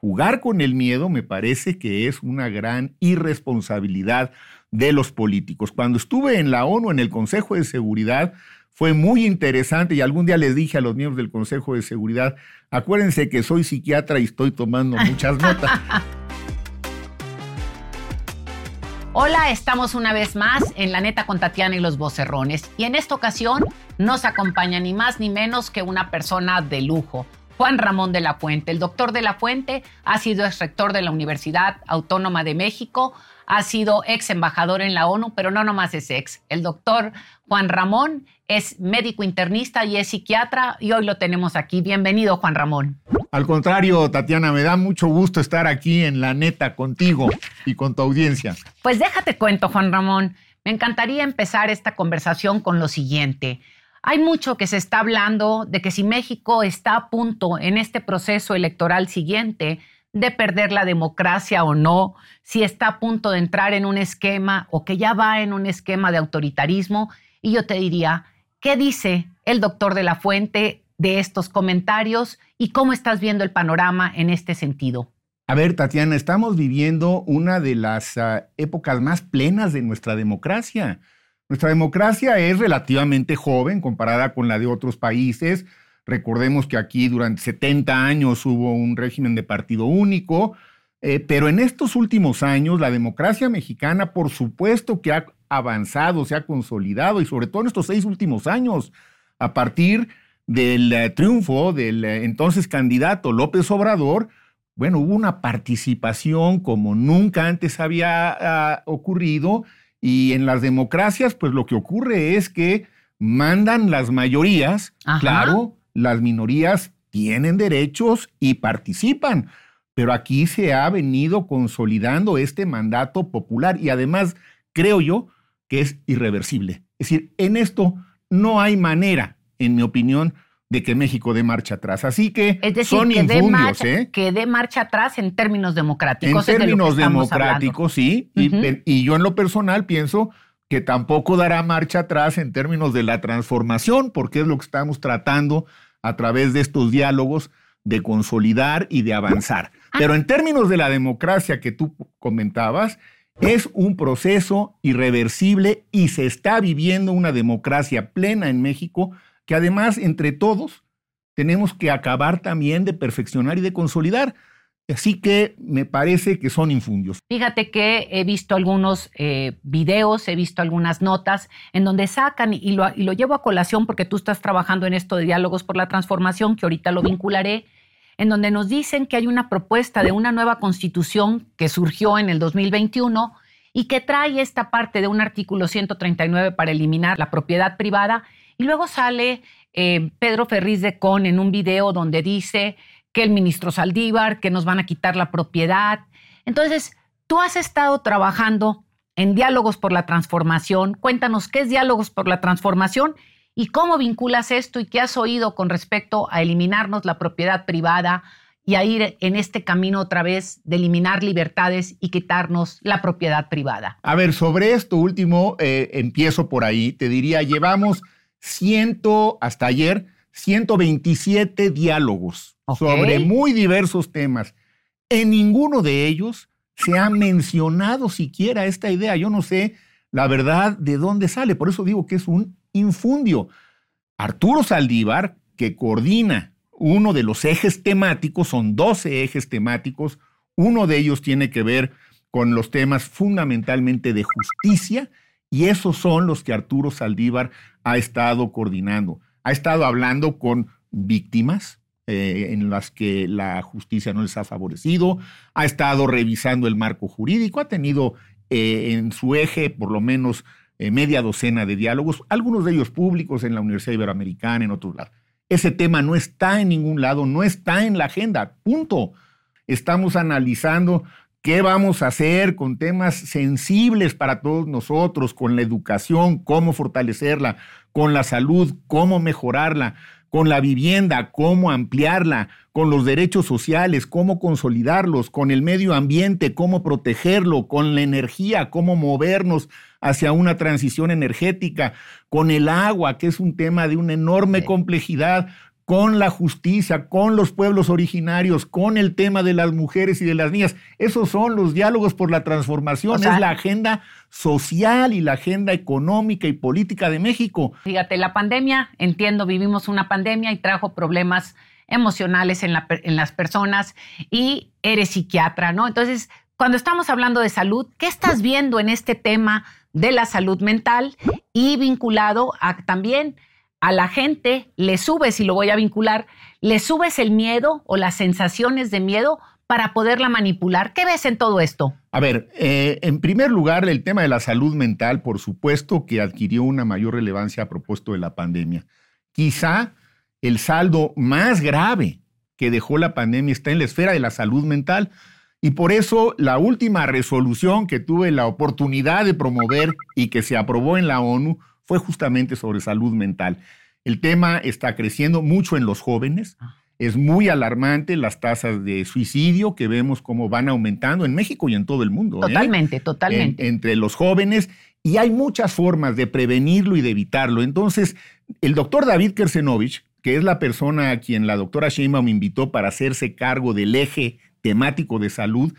jugar con el miedo me parece que es una gran irresponsabilidad de los políticos. Cuando estuve en la ONU, en el Consejo de Seguridad, fue muy interesante y algún día les dije a los miembros del Consejo de Seguridad, acuérdense que soy psiquiatra y estoy tomando muchas notas. Hola, estamos una vez más en La Neta con Tatiana y los Vocerrones y en esta ocasión nos acompaña ni más ni menos que una persona de lujo. Juan Ramón de la Fuente. El doctor de la Fuente ha sido ex rector de la Universidad Autónoma de México, ha sido ex embajador en la ONU, pero no nomás es ex. El doctor Juan Ramón es médico internista y es psiquiatra y hoy lo tenemos aquí. Bienvenido, Juan Ramón. Al contrario, Tatiana, me da mucho gusto estar aquí en la neta contigo y con tu audiencia. Pues déjate cuento, Juan Ramón. Me encantaría empezar esta conversación con lo siguiente. Hay mucho que se está hablando de que si México está a punto en este proceso electoral siguiente de perder la democracia o no, si está a punto de entrar en un esquema o que ya va en un esquema de autoritarismo. Y yo te diría, ¿qué dice el doctor de la Fuente de estos comentarios y cómo estás viendo el panorama en este sentido? A ver, Tatiana, estamos viviendo una de las uh, épocas más plenas de nuestra democracia. Nuestra democracia es relativamente joven comparada con la de otros países. Recordemos que aquí durante 70 años hubo un régimen de partido único, eh, pero en estos últimos años la democracia mexicana, por supuesto que ha avanzado, se ha consolidado y sobre todo en estos seis últimos años, a partir del eh, triunfo del eh, entonces candidato López Obrador, bueno, hubo una participación como nunca antes había ah, ocurrido y en las democracias, pues lo que ocurre es que mandan las mayorías, claro, las minorías tienen derechos y participan, pero aquí se ha venido consolidando este mandato popular y además creo yo que es irreversible. Es decir, en esto no hay manera, en mi opinión, de que México dé marcha atrás. Así que son que infundios, ¿eh? Que dé marcha atrás en términos democráticos. En términos democráticos, sí. y yo en lo personal pienso que tampoco dará marcha atrás en términos de la transformación, porque es lo que estamos tratando a través de estos diálogos de consolidar y de avanzar. Ah. Pero en términos de la democracia que tú comentabas, es un proceso irreversible y se está viviendo una democracia plena en México que además entre todos tenemos que acabar también de perfeccionar y de consolidar. Así que me parece que son infundios. Fíjate que he visto algunos eh, videos, he visto algunas notas en donde sacan, y lo, y lo llevo a colación porque tú estás trabajando en esto de diálogos por la transformación, que ahorita lo vincularé, en donde nos dicen que hay una propuesta de una nueva constitución que surgió en el 2021 y que trae esta parte de un artículo 139 para eliminar la propiedad privada. Y luego sale eh, Pedro Ferriz de Con en un video donde dice que el ministro Saldívar, que nos van a quitar la propiedad. Entonces, tú has estado trabajando en Diálogos por la Transformación. Cuéntanos qué es Diálogos por la Transformación y cómo vinculas esto y qué has oído con respecto a eliminarnos la propiedad privada y a ir en este camino otra vez de eliminar libertades y quitarnos la propiedad privada. A ver, sobre esto último, eh, empiezo por ahí. Te diría, llevamos ciento, hasta ayer, 127 diálogos sobre muy diversos temas. En ninguno de ellos se ha mencionado siquiera esta idea. Yo no sé la verdad de dónde sale. Por eso digo que es un infundio. Arturo Saldívar, que coordina uno de los ejes temáticos, son 12 ejes temáticos, uno de ellos tiene que ver con los temas fundamentalmente de justicia, y esos son los que Arturo Saldívar ha estado coordinando. Ha estado hablando con víctimas eh, en las que la justicia no les ha favorecido, ha estado revisando el marco jurídico, ha tenido eh, en su eje por lo menos eh, media docena de diálogos, algunos de ellos públicos en la Universidad Iberoamericana, en otros lados. Ese tema no está en ningún lado, no está en la agenda, punto. Estamos analizando qué vamos a hacer con temas sensibles para todos nosotros, con la educación, cómo fortalecerla, con la salud, cómo mejorarla, con la vivienda, cómo ampliarla, con los derechos sociales, cómo consolidarlos, con el medio ambiente, cómo protegerlo, con la energía, cómo movernos hacia una transición energética, con el agua, que es un tema de una enorme complejidad, con la justicia, con los pueblos originarios, con el tema de las mujeres y de las niñas. Esos son los diálogos por la transformación, es la agenda social y la agenda económica y política de México. Fíjate, la pandemia, entiendo, vivimos una pandemia y trajo problemas emocionales en, en las personas y eres psiquiatra, ¿no? Entonces, cuando estamos hablando de salud, ¿qué estás viendo en este tema de la salud mental y vinculado a también a la gente le subes, y lo voy a vincular, le subes el miedo o las sensaciones de miedo para poderla manipular. ¿Qué ves en todo esto? A ver, eh, en primer lugar, el tema de la salud mental, por supuesto que adquirió una mayor relevancia a propósito de la pandemia. Quizá el saldo más grave que dejó la pandemia está en la esfera de la salud mental. Y por eso la última resolución que tuve la oportunidad de promover y que se aprobó en la ONU fue justamente sobre salud mental. El tema está creciendo mucho en los jóvenes. Ah. Es muy alarmante las tasas de suicidio que vemos cómo van aumentando en México y en todo el mundo. ¿eh? Totalmente, totalmente. entre los jóvenes. Y hay muchas formas de prevenirlo y de evitarlo. Entonces, el doctor David Kersenovich, que es la persona a quien la doctora Sheinbaum invitó para hacerse cargo del eje temático de salud,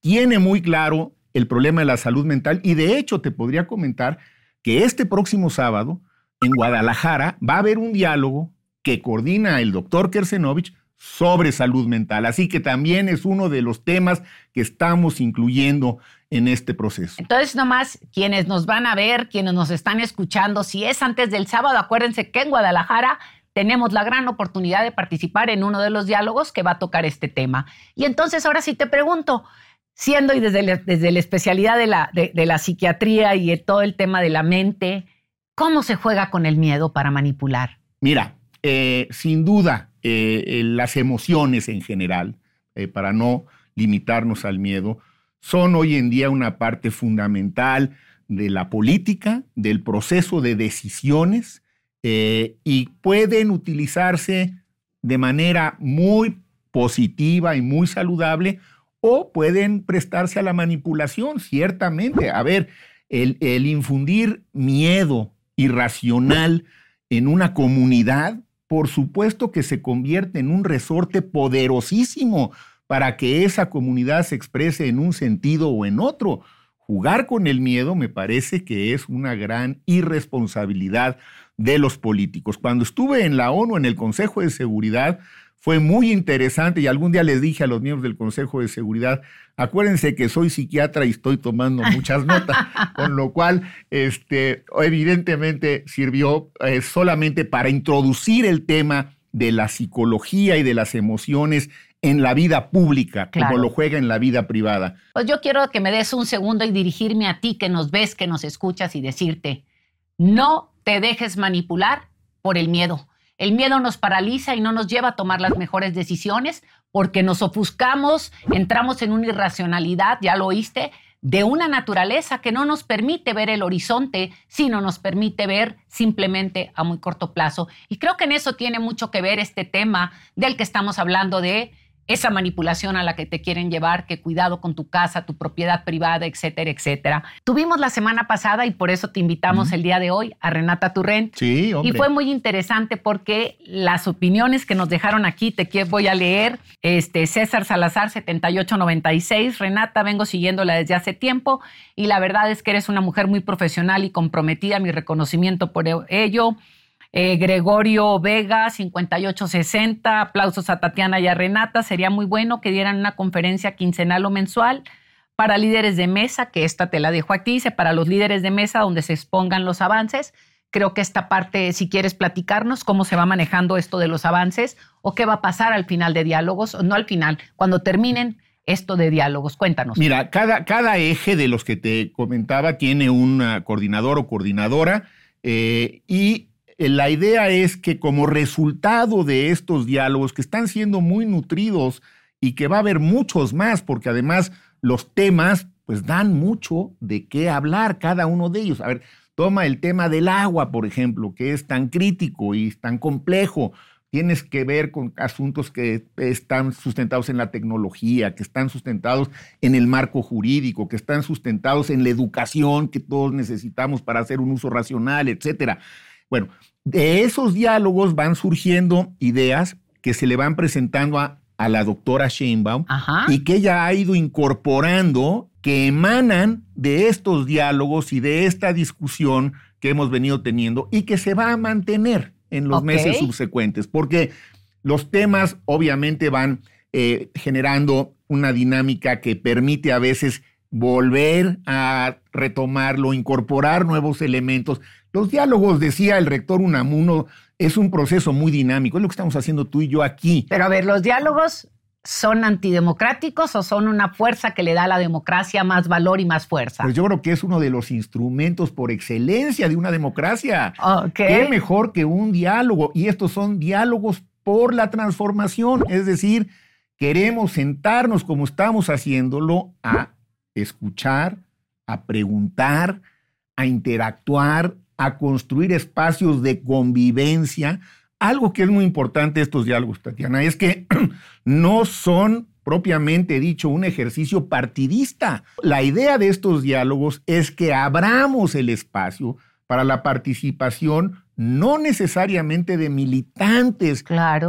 tiene muy claro el problema de la salud mental y de hecho te podría comentar que este próximo sábado en Guadalajara va a haber un diálogo que coordina el doctor Kersenovich sobre salud mental. Así que también es uno de los temas que estamos incluyendo en este proceso. Entonces, nomás quienes nos van a ver, quienes nos están escuchando, si es antes del sábado, acuérdense que en Guadalajara tenemos la gran oportunidad de participar en uno de los diálogos que va a tocar este tema. Y entonces, ahora sí te pregunto, siendo y desde, la, desde la especialidad de la, de, la psiquiatría y de todo el tema de la mente, ¿cómo se juega con el miedo para manipular? Mira, eh, sin duda, eh, eh, las emociones en general, para no limitarnos al miedo, son hoy en día una parte fundamental de la política, del proceso de decisiones, y pueden utilizarse de manera muy positiva y muy saludable o pueden prestarse a la manipulación, ciertamente. A ver, el, infundir miedo irracional en una comunidad, por supuesto que se convierte en un resorte poderosísimo para que esa comunidad se exprese en un sentido o en otro. Jugar con el miedo me parece que es una gran irresponsabilidad de los políticos. Cuando estuve en la ONU, en el Consejo de Seguridad, fue muy interesante y algún día les dije a los miembros del Consejo de Seguridad, acuérdense que soy psiquiatra y estoy tomando muchas notas, con lo cual este, evidentemente sirvió eh, solamente para introducir el tema de la psicología y de las emociones en la vida pública, como lo juega en la vida privada. Pues yo quiero que me des un segundo y dirigirme a ti que nos ves, que nos escuchas y decirte, no te dejes manipular por el miedo el miedo nos paraliza y no nos lleva a tomar las mejores decisiones porque nos ofuscamos, entramos en una irracionalidad, ya lo oíste, de una naturaleza que no nos permite ver el horizonte, sino nos permite ver simplemente a muy corto plazo. Y creo que en eso tiene mucho que ver este tema del que estamos hablando de esa manipulación a la que te quieren llevar, que cuidado con tu casa, tu propiedad privada, etcétera, etcétera. Tuvimos la semana pasada y por eso te invitamos el día de hoy a Renata Turrent. Sí, hombre. Y fue muy interesante porque las opiniones que nos dejaron aquí, te voy a leer, este, César Salazar 7896, Renata, vengo siguiéndola desde hace tiempo y la verdad es que eres una mujer muy profesional y comprometida, mi reconocimiento por ello. Eh, Gregorio Vega, 5860. Aplausos a Tatiana y a Renata. Sería muy bueno que dieran una conferencia quincenal o mensual para líderes de mesa, que esta te la dejo aquí, dice, para los líderes de mesa donde se expongan los avances. Creo que esta parte, si quieres platicarnos cómo se va manejando esto de los avances o qué va a pasar al final de diálogos, no al final, cuando terminen esto de diálogos. Cuéntanos. Mira, cada, cada eje de los que te comentaba tiene un coordinador o coordinadora eh, y la idea es que como resultado de estos diálogos que están siendo muy nutridos y que va a haber muchos más, porque además los temas pues dan mucho de qué hablar cada uno de ellos. A ver, toma el tema del agua, por ejemplo, que es tan crítico y tan complejo. Tienes que ver con asuntos que están sustentados en la tecnología, que están sustentados en el marco jurídico, que están sustentados en la educación que todos necesitamos para hacer un uso racional, etcétera. Bueno, de esos diálogos van surgiendo ideas que se le van presentando a, a la doctora Sheinbaum y que ella ha ido incorporando, que emanan de estos diálogos y de esta discusión que hemos venido teniendo y que se va a mantener en los meses subsecuentes, porque los temas obviamente van eh, generando una dinámica que permite a veces volver a retomarlo, incorporar nuevos elementos. Los diálogos, decía el rector Unamuno, es un proceso muy dinámico, es lo que estamos haciendo tú y yo aquí. Pero a ver, los diálogos son antidemocráticos o son una fuerza que le da a la democracia más valor y más fuerza? Pues yo creo que es uno de los instrumentos por excelencia de una democracia. ¿Qué mejor que un diálogo? Y estos son diálogos por la transformación, es decir, queremos sentarnos como estamos haciéndolo a escuchar, a preguntar, a interactuar, a construir espacios de convivencia algo que es muy importante estos diálogos, Tatiana, es que no son propiamente dicho un ejercicio partidista. La idea de estos diálogos es que abramos el espacio para la participación no necesariamente de militantes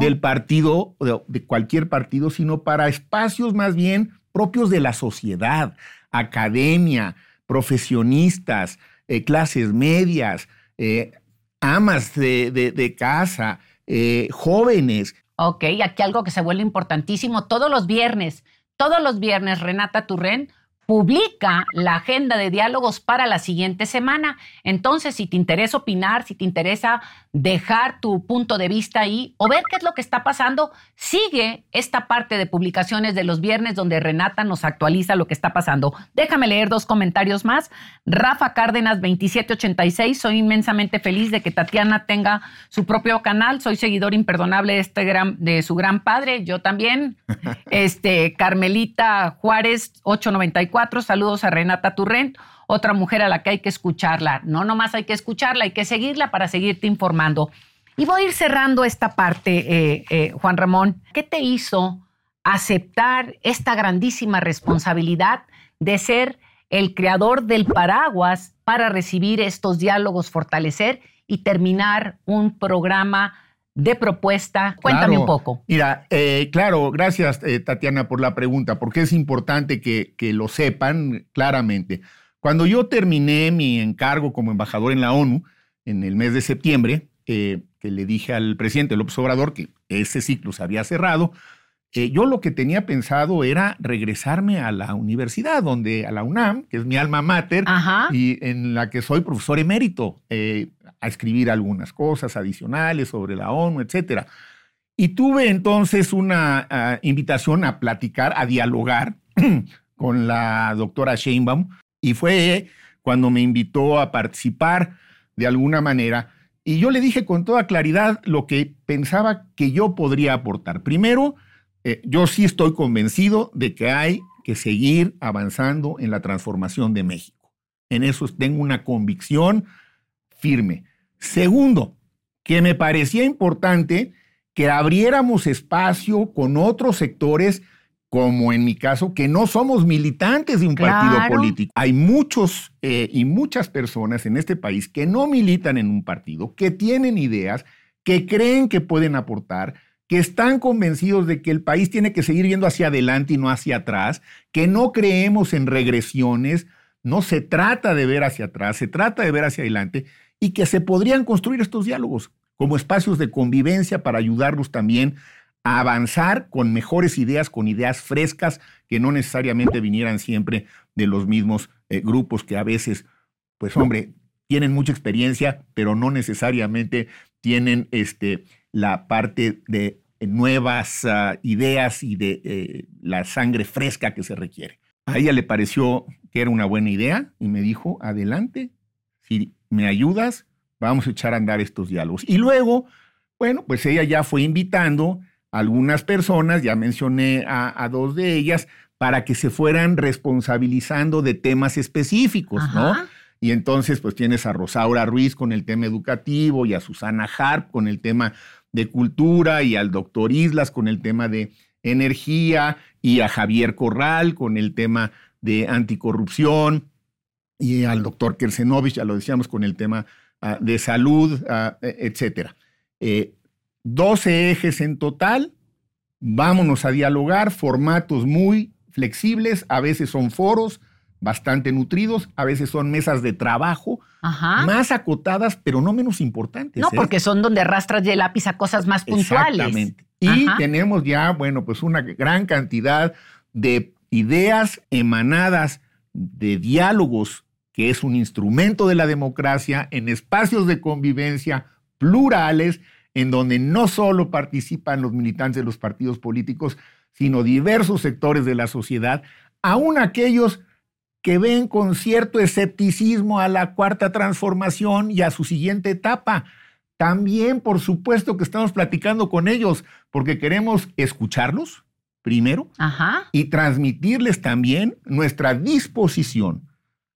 del partido, de cualquier partido, sino para espacios más bien propios de la sociedad, academia, profesionistas, eh, clases medias, eh, amas de, casa, eh, jóvenes. Ok, aquí algo que se vuelve importantísimo. Todos los viernes, todos los viernes, Renata Turren publica la agenda de diálogos para la siguiente semana. Entonces, si te interesa opinar, si te interesa dejar tu punto de vista ahí o ver qué es lo que está pasando, sigue esta parte de publicaciones de los viernes donde Renata nos actualiza lo que está pasando. Déjame leer dos comentarios más. Rafa Cárdenas 2786, soy inmensamente feliz de que Tatiana tenga su propio canal, soy seguidor imperdonable de este gran de su gran padre, yo también. Este Carmelita Juárez 894 saludos a Renata Turrent, otra mujer a la que hay que escucharla. No nomás hay que escucharla, hay que seguirla para seguirte informando. Y voy a ir cerrando esta parte, eh, eh, Juan Ramón. ¿Qué te hizo aceptar esta grandísima responsabilidad de ser el creador del paraguas para recibir estos diálogos, fortalecer y terminar un programa de propuesta. Cuéntame un poco. Mira, eh, claro, gracias eh, Tatiana por la pregunta, porque es importante que, lo sepan claramente. Cuando yo terminé mi encargo como embajador en la ONU en el mes de septiembre, eh, que le dije al presidente López Obrador que ese ciclo se había cerrado, yo lo que tenía pensado era regresarme a la universidad, donde a la UNAM, que es mi alma mater, y en la que soy profesor emérito a escribir algunas cosas adicionales sobre la ONU, etc. Y tuve entonces una ah, invitación a platicar, a dialogar con la doctora Sheinbaum, y fue cuando me invitó a participar de alguna manera. Y yo le dije con toda claridad lo que pensaba que yo podría aportar. Primero, eh, yo sí estoy convencido de que hay que seguir avanzando en la transformación de México. En eso tengo una convicción firme. Segundo, que me parecía importante que abriéramos espacio con otros sectores, como en mi caso, que no somos militantes de un partido político. Hay muchos eh, y muchas personas en este país que no militan en un partido, que tienen ideas, que creen que pueden aportar, que están convencidos de que el país tiene que seguir yendo hacia adelante y no hacia atrás, que no creemos en regresiones. No se trata de ver hacia atrás, se trata de ver hacia adelante y que se podrían construir estos diálogos como espacios de convivencia para ayudarlos también a avanzar con mejores ideas, con ideas frescas que no necesariamente vinieran siempre de los mismos eh, grupos que a veces, pues hombre, tienen mucha experiencia, pero no necesariamente tienen este, la parte de nuevas ah, ideas y de eh, la sangre fresca que se requiere. A ella le pareció que era una buena idea y me dijo, adelante, si ¿me ayudas? Vamos a echar a andar estos diálogos. Y luego, bueno, pues ella ya fue invitando a algunas personas, ya mencioné a, dos de ellas, para que se fueran responsabilizando de temas específicos, ¿no? Y entonces, pues tienes a Rosaura Ruiz con el tema educativo y a Susana Harp con el tema de cultura y al doctor Islas con el tema de energía y a Javier Corral con el tema de anticorrupción y al doctor Kersenovich, ya lo decíamos con el tema ah, de salud, e, etcétera. 12 eh, ejes en total, vámonos a dialogar, formatos muy flexibles, a veces son foros bastante nutridos, a veces son mesas de trabajo más acotadas, pero no menos importantes. No, ¿eh? porque son donde rastras de lápiz a cosas más puntuales. Exactamente. Y tenemos ya, bueno, pues una gran cantidad de ideas emanadas de diálogos, que es un instrumento de la democracia, en espacios de convivencia plurales, en donde no solo participan los militantes de los partidos políticos, sino diversos sectores de la sociedad, aún aquellos que ven con cierto escepticismo a la cuarta transformación y a su siguiente etapa. También, por supuesto, que estamos platicando con ellos porque queremos escucharlos primero y transmitirles también nuestra disposición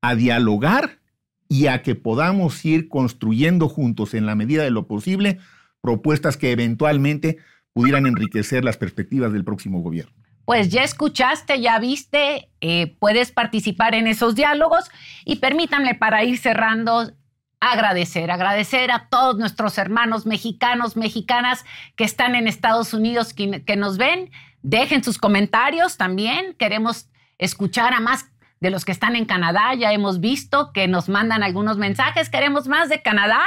a dialogar y a que podamos ir construyendo juntos, en la medida de lo posible, propuestas que eventualmente pudieran enriquecer las perspectivas del próximo gobierno. Pues ya escuchaste, ya viste, eh, puedes participar en esos diálogos y permítanme para ir cerrando agradecer, agradecer a todos nuestros hermanos mexicanos, mexicanas que están en Estados Unidos, que, que nos ven. Dejen sus comentarios también. Queremos escuchar a más de los que están en Canadá. Ya hemos visto que nos mandan algunos mensajes. Queremos más de Canadá.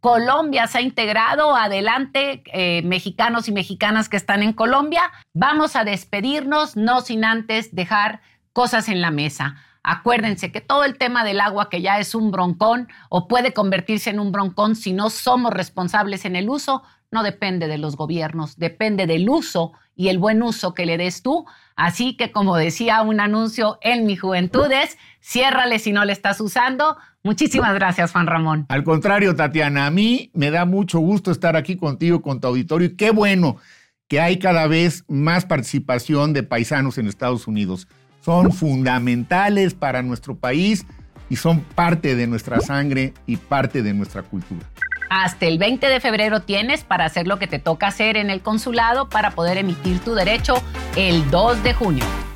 Colombia se ha integrado. Adelante, eh, mexicanos y mexicanas que están en Colombia. Vamos a despedirnos, no sin antes dejar cosas en la mesa. Acuérdense que todo el tema del agua, que ya es un broncón o puede convertirse en un broncón si no somos responsables en el uso, no depende de los gobiernos, depende del uso y el buen uso que le des tú. Así que, como decía un anuncio en mi juventud, es ciérrale si no le estás usando. Muchísimas gracias, Juan Ramón. Al contrario, Tatiana, a mí me da mucho gusto estar aquí contigo, con tu auditorio, y qué bueno que hay cada vez más participación de paisanos en Estados Unidos. Son fundamentales para nuestro país y son parte de nuestra sangre y parte de nuestra cultura. Hasta el 20 de febrero tienes para hacer lo que te toca hacer en el consulado para poder emitir tu derecho el 2 de junio.